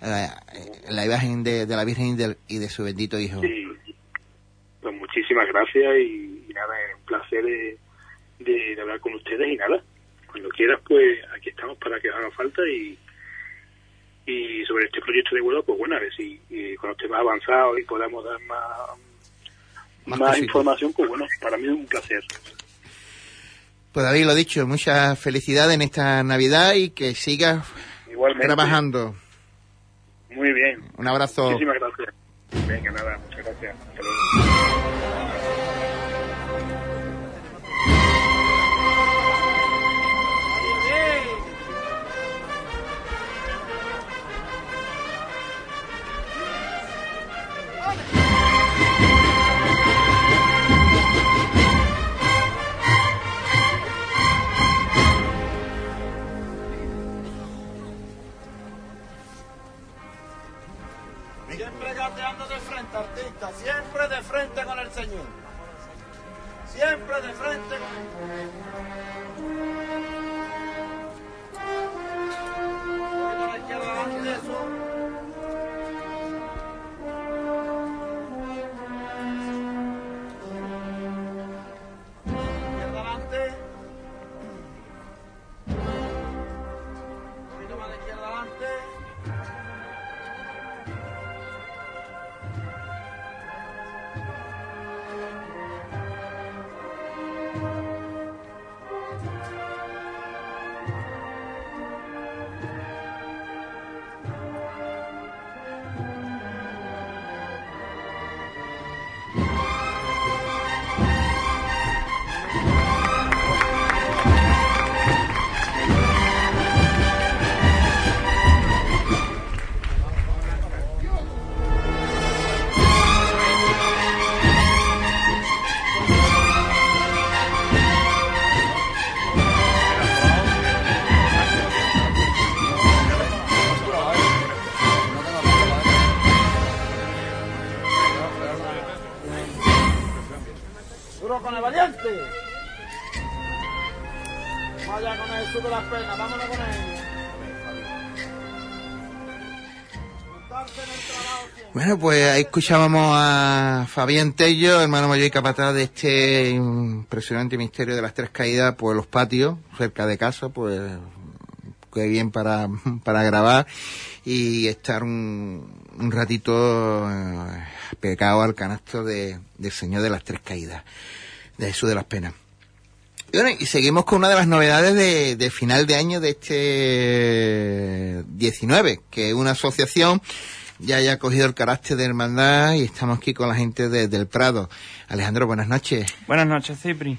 la, la imagen de, de, la Virgen y de, y de, su bendito Hijo. Sí. Pues muchísimas gracias y, y nada, es un placer de, de, de hablar con ustedes y nada, cuando quieras, pues aquí estamos para que os haga falta y, y sobre este proyecto de vuelo, pues bueno, a ver si y cuando esté más avanzado y podamos dar más, más, más información, pues bueno, para mí es un placer. Pues David, lo dicho, muchas felicidades en esta Navidad y que sigas Igualmente. trabajando. Muy bien. Un abrazo. Muchísimas gracias. Venga, nada, muchas gracias. Hasta luego. Siempre de frente con el Señor. Siempre de frente con Bueno, pues ahí escuchábamos a Fabián Tello, hermano mayor y capataz de este impresionante misterio de las tres caídas, pues los patios, cerca de casa, pues qué bien para, para grabar y estar un, un ratito eh, pegado al canasto de, del Señor de las Tres Caídas, de Jesús de las Penas. Y bueno, y seguimos con una de las novedades de, de final de año de este 19, que es una asociación ya haya cogido el carácter de hermandad y estamos aquí con la gente de- del Prado. Alejandro, buenas noches. Buenas noches, Cipri.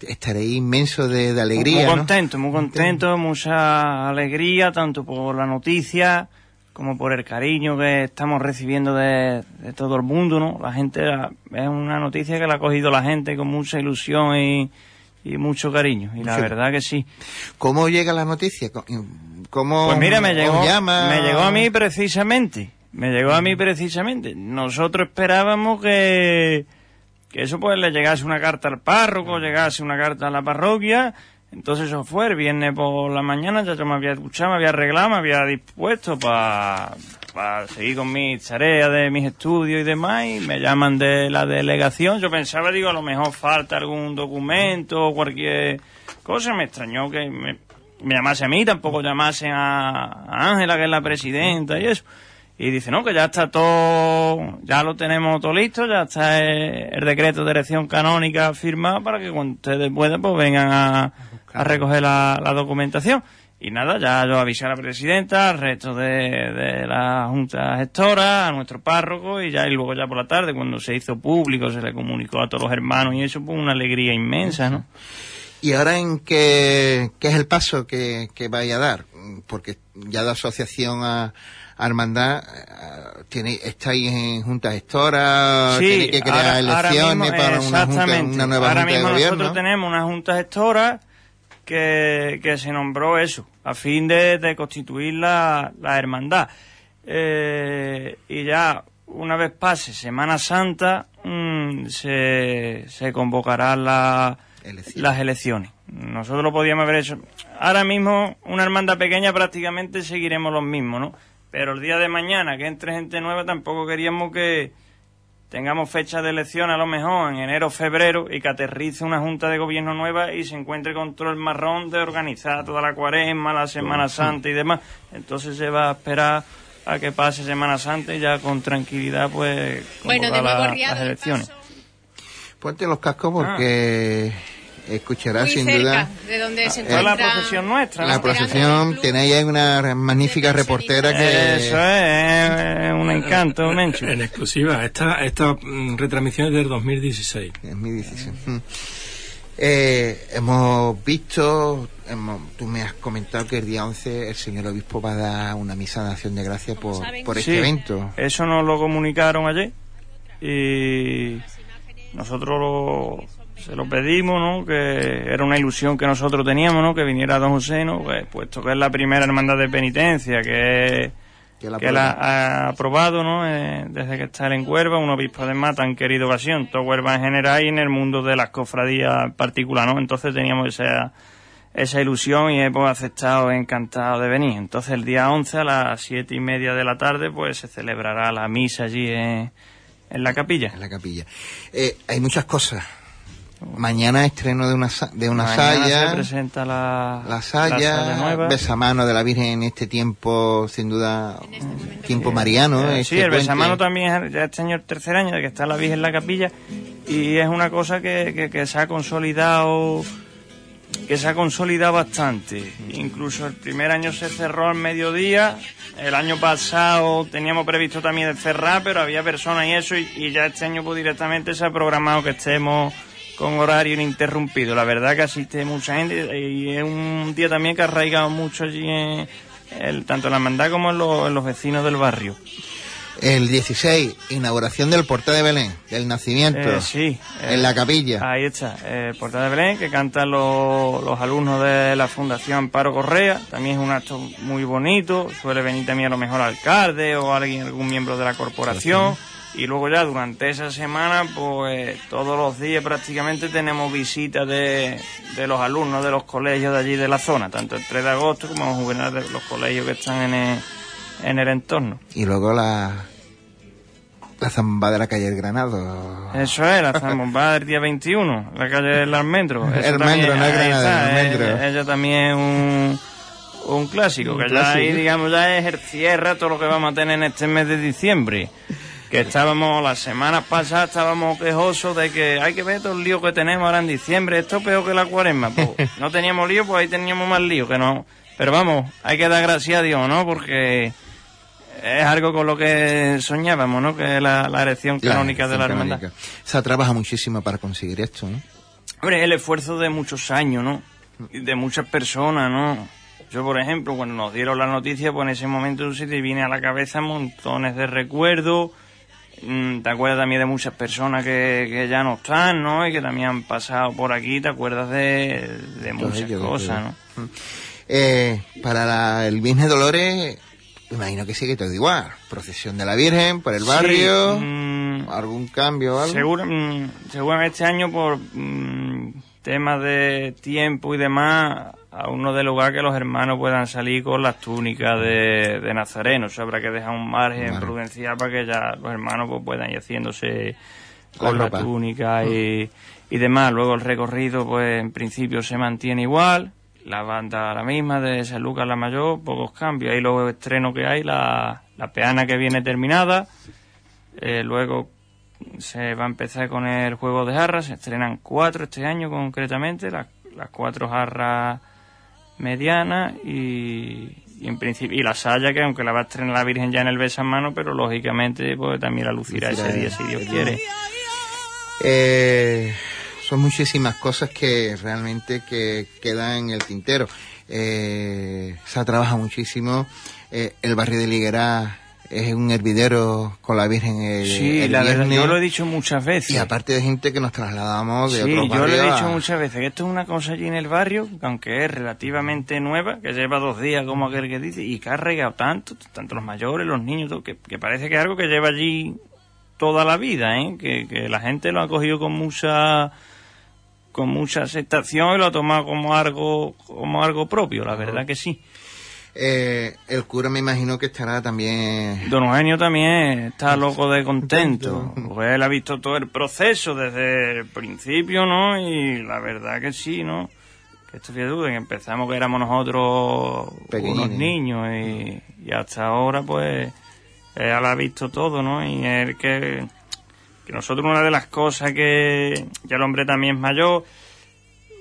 Estaréis inmenso de, de alegría. Muy contento, muy contento, mucha alegría, tanto por la noticia como por el cariño que estamos recibiendo de, de todo el mundo, ¿no? La gente, la- es una noticia que la ha cogido la gente con mucha ilusión y, y mucho cariño, y la Sí. verdad que sí. ¿Cómo llega la noticia? ¿Cómo Pues mira, me llegó, llama? me llegó a mí precisamente. Me llegó a mí precisamente. Nosotros esperábamos que, que eso pues le llegase una carta al párroco, llegase una carta a la parroquia. Entonces eso fue el viernes por la mañana, ya yo me había escuchado, me había arreglado, me había dispuesto para seguir con mis tareas de mis estudios y demás, y me llaman de la delegación. Yo pensaba, digo, a lo mejor falta algún documento o cualquier cosa. Me extrañó que me, me llamase a mí, tampoco llamasen a a Ángela, que es la presidenta y eso. Y dice, no, que ya está todo, ya lo tenemos todo listo, ya está el, el decreto de elección canónica firmado para que cuando ustedes puedan, pues vengan a, a recoger la, la documentación. Y nada, ya yo avisé a la presidenta, al resto de, de la junta gestora, a nuestro párroco, y ya, y luego ya por la tarde, cuando se hizo público, se le comunicó a todos los hermanos, y eso, pues una alegría inmensa, ¿no? ¿Y ahora en qué, qué es el paso que, que vaya a dar? Porque ya de asociación a, a hermandad, eh, tiene, estáis en junta gestora, tiene que crear ahora- ahora elecciones mismo, para una, junta, una nueva ahora junta de mismo gobierno. nosotros tenemos una junta gestora que, que se nombró eso, a fin de, de constituir la, la hermandad. Eh, y ya una vez pase Semana Santa, mm, se, se convocarán la- las elecciones. Nosotros lo podíamos haber hecho. Ahora mismo, una hermandad pequeña prácticamente seguiremos los mismos, ¿no? Pero el día de mañana, que entre gente nueva, tampoco queríamos que tengamos fecha de elección a lo mejor en enero o febrero y que aterrice una junta de gobierno nueva y se encuentre con todo el marrón de organizar toda la cuaresma, la Semana Santa y demás. Entonces se va a esperar a que pase Semana Santa y ya con tranquilidad pues Bueno, de nuevo la- las el elecciones. paso, Ponte los cascos porque escucharás muy sin cerca duda de donde se Fue la encuentra... procesión nuestra. la procesión. Tenéis ahí una magnífica reportera que... Eso es, es un encanto, Menchu. En exclusiva, esta, esta mm, retransmisión es del 2016. Es mi decisión. Mm. Eh, hemos visto, hemos- tú me has comentado que el día 11 el señor obispo va a dar una misa de acción de gracias por, saben. por este Sí, evento. Eso nos lo comunicaron ayer y nosotros lo- se lo pedimos, ¿no? Que era una ilusión que nosotros teníamos, ¿no? Que viniera Don José, ¿no? Pues, puesto que es la primera hermandad de penitencia que, Que la que la ha aprobado, ¿no? Eh, desde que está él en Huelva, un obispo además tan querido ocasión, todo Huelva en general y en el mundo de las cofradías en particular, ¿no? Entonces teníamos esa, esa ilusión y hemos aceptado encantado de venir. Entonces el día 11 a las siete y media de la tarde pues se celebrará la misa allí en, en la capilla. en la capilla. Eh, hay muchas cosas. Mañana estreno de una, de una Mañana saya. se presenta la, La saya, nueva. besamano de la Virgen en este tiempo, sin duda, tiempo mariano. Eh, este sí, el puente. besamano también es ya este año el tercer año de que está la Virgen en la capilla y es una cosa que, que, que se ha consolidado que se ha consolidado bastante. Incluso el primer año se cerró al mediodía, el año pasado teníamos previsto también de cerrar, pero había personas y eso, y, y ya este año pues directamente se ha programado que estemos con horario ininterrumpido. La verdad que asiste mucha gente y es un día también que ha arraigado mucho allí en el, tanto en la hermandad como en los, en los vecinos del barrio. El 16, inauguración del portal de Belén, del nacimiento, Eh, sí. eh, en la capilla. Ahí está, eh, Portal de Belén, que cantan los, los alumnos de la Fundación Amparo Correa. También es un acto muy bonito. Suele venir también a lo mejor alcalde o alguien, algún miembro de la corporación. Y luego ya durante esa semana, pues todos los días prácticamente tenemos visitas de, de los alumnos de los colegios de allí de la zona, tanto el 3 de agosto como los juveniles de los colegios que están en el, en el entorno. Y luego la, la zamba de la calle del Granado. Eso es, la zambomba del día 21, la calle del Almendro. Eso El Almendro, no el Granado, está, el. Ella, también es un, un clásico, Un que ya ahí, clásico. digamos, ya es el cierre todo lo que vamos a tener en este mes de diciembre. Que estábamos, las semanas pasadas estábamos quejosos de que hay que ver todo el lío que tenemos ahora en diciembre, esto es peor que la cuaresma. Pues, no teníamos lío, pues ahí teníamos más lío que no. Pero vamos, hay que dar gracias a Dios, ¿no? Porque es algo con lo que soñábamos, ¿no? Que es la, la erección La canónica de la hermandad. canónica. O sea, trabaja muchísimo para conseguir esto, ¿no? Hombre, el esfuerzo de muchos años, ¿no? De muchas personas, ¿no? Yo, por ejemplo, cuando nos dieron la noticia, pues en ese momento se te viene a la cabeza montones de recuerdos. Mm, Te acuerdas también de muchas personas que, que ya no están, ¿no? Y que también han pasado por aquí. Te acuerdas de, de muchas cosas. ¿no? Eh, para la- el Viernes Dolores, imagino que sigue todo igual. Procesión de la Virgen por el barrio, mm, algún cambio o algo. Seguro, mm, seguramente este año por mm, temas de tiempo y demás, aún no de lugar que los hermanos puedan salir con las túnicas de, de Nazareno. Eso habrá que dejar un margen Vale. prudencial para que ya los hermanos pues, puedan ir haciéndose con La la, túnica y, y demás. Luego el recorrido, pues en principio se mantiene igual. La banda la misma de San Lucas la Mayor, pocos cambios. Ahí los estrenos que hay, la, la peana que viene terminada. Eh, luego se va a empezar con el juego de jarras. Se estrenan cuatro este año concretamente, las, las cuatro jarras medianas y, y en principio y la saya que aunque la va a estrenar la Virgen ya en el besamano, pero lógicamente pues también la lucirá Lucirá ese día si Dios quiere. Eh, son muchísimas cosas que realmente que quedan en el tintero. Eh, se trabaja muchísimo. Eh, el barrio de Liguerá es un hervidero con la Virgen el, Sí, el la verdad, yo lo he dicho muchas veces. Y aparte de gente que nos trasladamos de Sí, otros yo lo he dicho a- muchas veces, que esto es una cosa allí en el barrio, que aunque es relativamente nueva, que lleva dos días, como aquel que dice, y que ha regado tanto, tanto los mayores, los niños, todo, que, que parece que es algo que lleva allí toda la vida, ¿eh? que, que la gente lo ha cogido con mucha con mucha aceptación y lo ha tomado como algo como algo propio, la verdad que sí. Eh, el cura me imagino que estará también... Don Eugenio también está loco de contento. Pues él ha visto todo el proceso desde el principio, ¿no? Y la verdad que sí, ¿no? Que esto tú, de que empezamos que éramos nosotros Pequeñines. unos niños y, y hasta ahora pues él ha visto todo, ¿no? Y él que, que nosotros una de las cosas que ya el hombre también es mayor,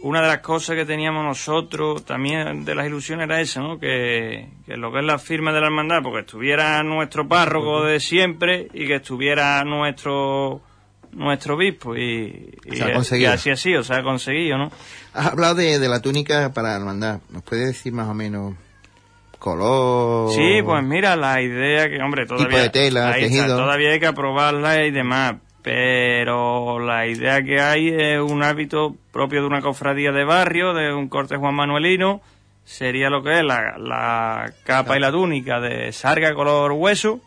una de las cosas que teníamos nosotros también de las ilusiones era esa, ¿no? Que, que lo que es la firma de la hermandad, porque estuviera nuestro párroco de siempre y que estuviera nuestro nuestro obispo y, y, Se ha conseguido. y así así, o sea, ha conseguido, ¿no? Has hablado de, de la túnica para la hermandad. ¿Nos puede decir más o menos color? Sí, pues mira, la idea que, hombre, todavía, de tela, ahí está, tejido. todavía hay que aprobarla y demás, pero la idea que hay es un hábito propio de una cofradía de barrio, de un corte Juan Manuelino, sería lo que es la, la capa y la túnica de sarga color hueso,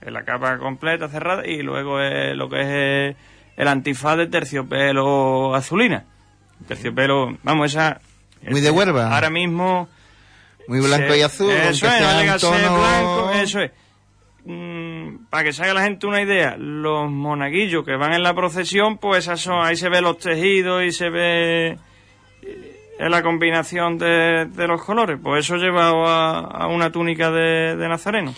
es la capa completa cerrada, y luego es lo que es el antifaz de terciopelo azulina. Terciopelo, vamos, esa... Muy de Huelva. Ahora mismo... Muy blanco Se- y azul. Eso es, no tono- blanco, eso es. Mm, para que se haga la gente una idea, los monaguillos que van en la procesión, pues ahí se ve los tejidos y se ve eh, la combinación de, los colores. Pues eso llevado a, una túnica de, de nazareno.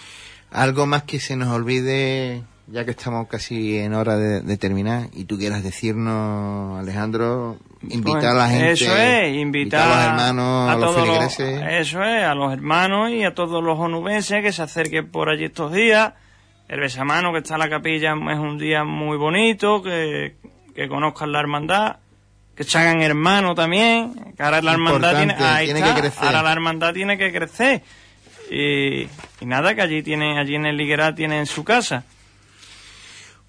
Algo más que se nos olvide, ya que estamos casi en hora de, de terminar, y tú quieras decirnos, Alejandro, invitar a la gente. Eso es, invitar, a los hermanos, a, los todos feligreses. Eso es, a los hermanos y a todos los onubenses que se acerquen por allí estos días. El besamano que está en la capilla es un día muy bonito, que, que conozcan la hermandad, que se hagan hermanos también, que ahora la hermandad tiene, Importante, ahí tiene está, que crecer. ahora la hermandad tiene que crecer. Y, y nada, que allí tienen, allí en el Liguerá tienen su casa.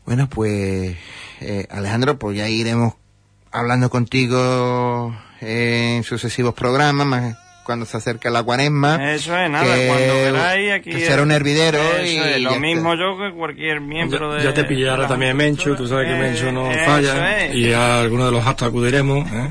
Bueno, pues, eh, Alejandro, pues ya iremos hablando contigo en sucesivos programas, más cuando se acerca la cuaresma. Eso es, nada, que- cuando queráis aquí... que será un hervidero Eso y es, ya lo está. mismo yo que cualquier miembro Ya, de... ya te pillará también Mencho, tú sabes que Eh, Mencho no eso falla. es. Y a alguno de los actos acudiremos. ¿eh?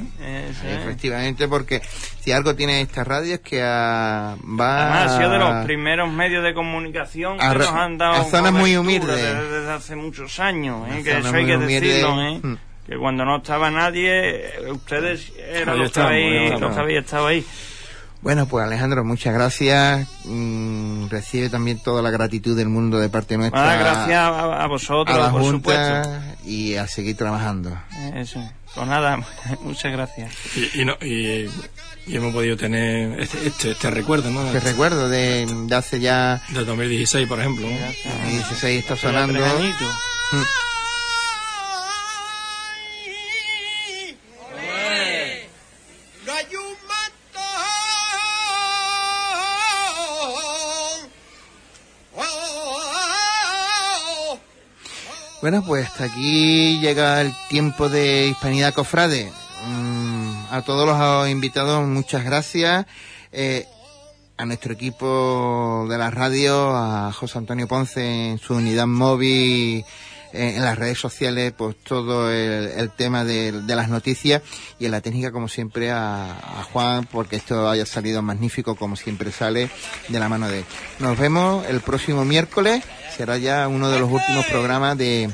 Eso es. Efectivamente, porque si algo tiene esta radio es que va Además, ha sido de los primeros medios de comunicación que nos han dado a zonas muy humildes. Desde, desde hace muchos años, ¿eh? Que eso hay que humildes. decirlo, ¿eh? Mm. Que cuando no estaba nadie, ustedes eran los que, estamos, ahí habéis, los que habéis estado ahí. Bueno, pues Alejandro, muchas gracias. Mm, recibe también toda la gratitud del mundo de parte nuestra. Nada, gracias a, a vosotros, a la por Junta supuesto. y a seguir trabajando. Eso. Pues nada, muchas gracias. Y, y, no, y, y hemos podido tener este, este, este recuerdo, ¿no? Que recuerdo de, de hace ya Del 2016, por ejemplo. ¿no? 16 está sonando. Bueno, pues hasta aquí llega el tiempo de Hispanidad Cofrade. Mm, a todos los invitados, muchas gracias. Eh, a nuestro equipo de la radio, a José Antonio Ponce en su unidad móvil, en las redes sociales, pues todo el, el tema de, de las noticias y en la técnica, como siempre, a, a Juan, porque esto haya salido magnífico, como siempre sale de la mano de él. Nos vemos el próximo miércoles, será ya uno de los últimos programas de,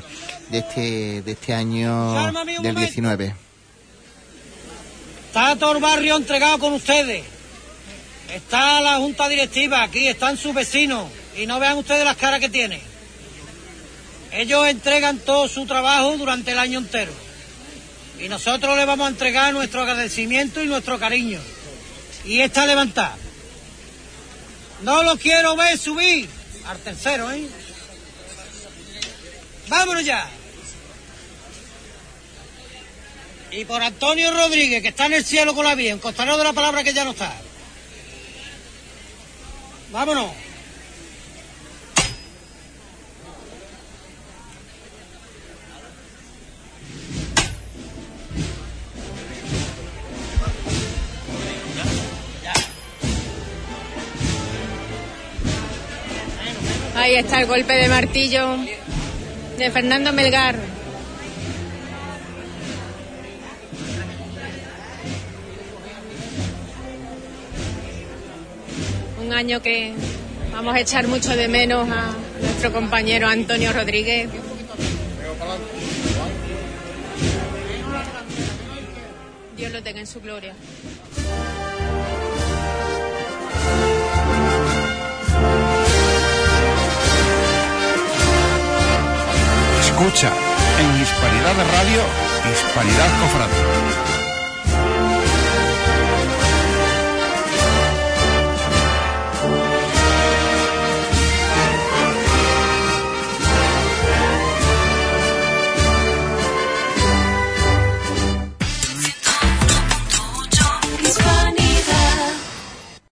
de, este, de este año del 19. Está todo el barrio entregado con ustedes. Está la junta directiva, aquí están sus vecinos. Y no vean ustedes las caras que tienen. Ellos entregan todo su trabajo durante el año entero. Y nosotros les vamos a entregar nuestro agradecimiento y nuestro cariño. Y esta levantada. No lo quiero ver subir al tercero, ¿eh? Vámonos ya. Y por Antonio Rodríguez, que está en el cielo con la bien, costará de la palabra que ya no está. Vámonos. Ahí está el golpe de martillo de Fernando Melgar. Un año que vamos a echar mucho de menos a nuestro compañero Antonio Rodríguez. Dios lo tenga en su gloria. Escucha en Hispanidad Radio, Hispanidad Cofrade.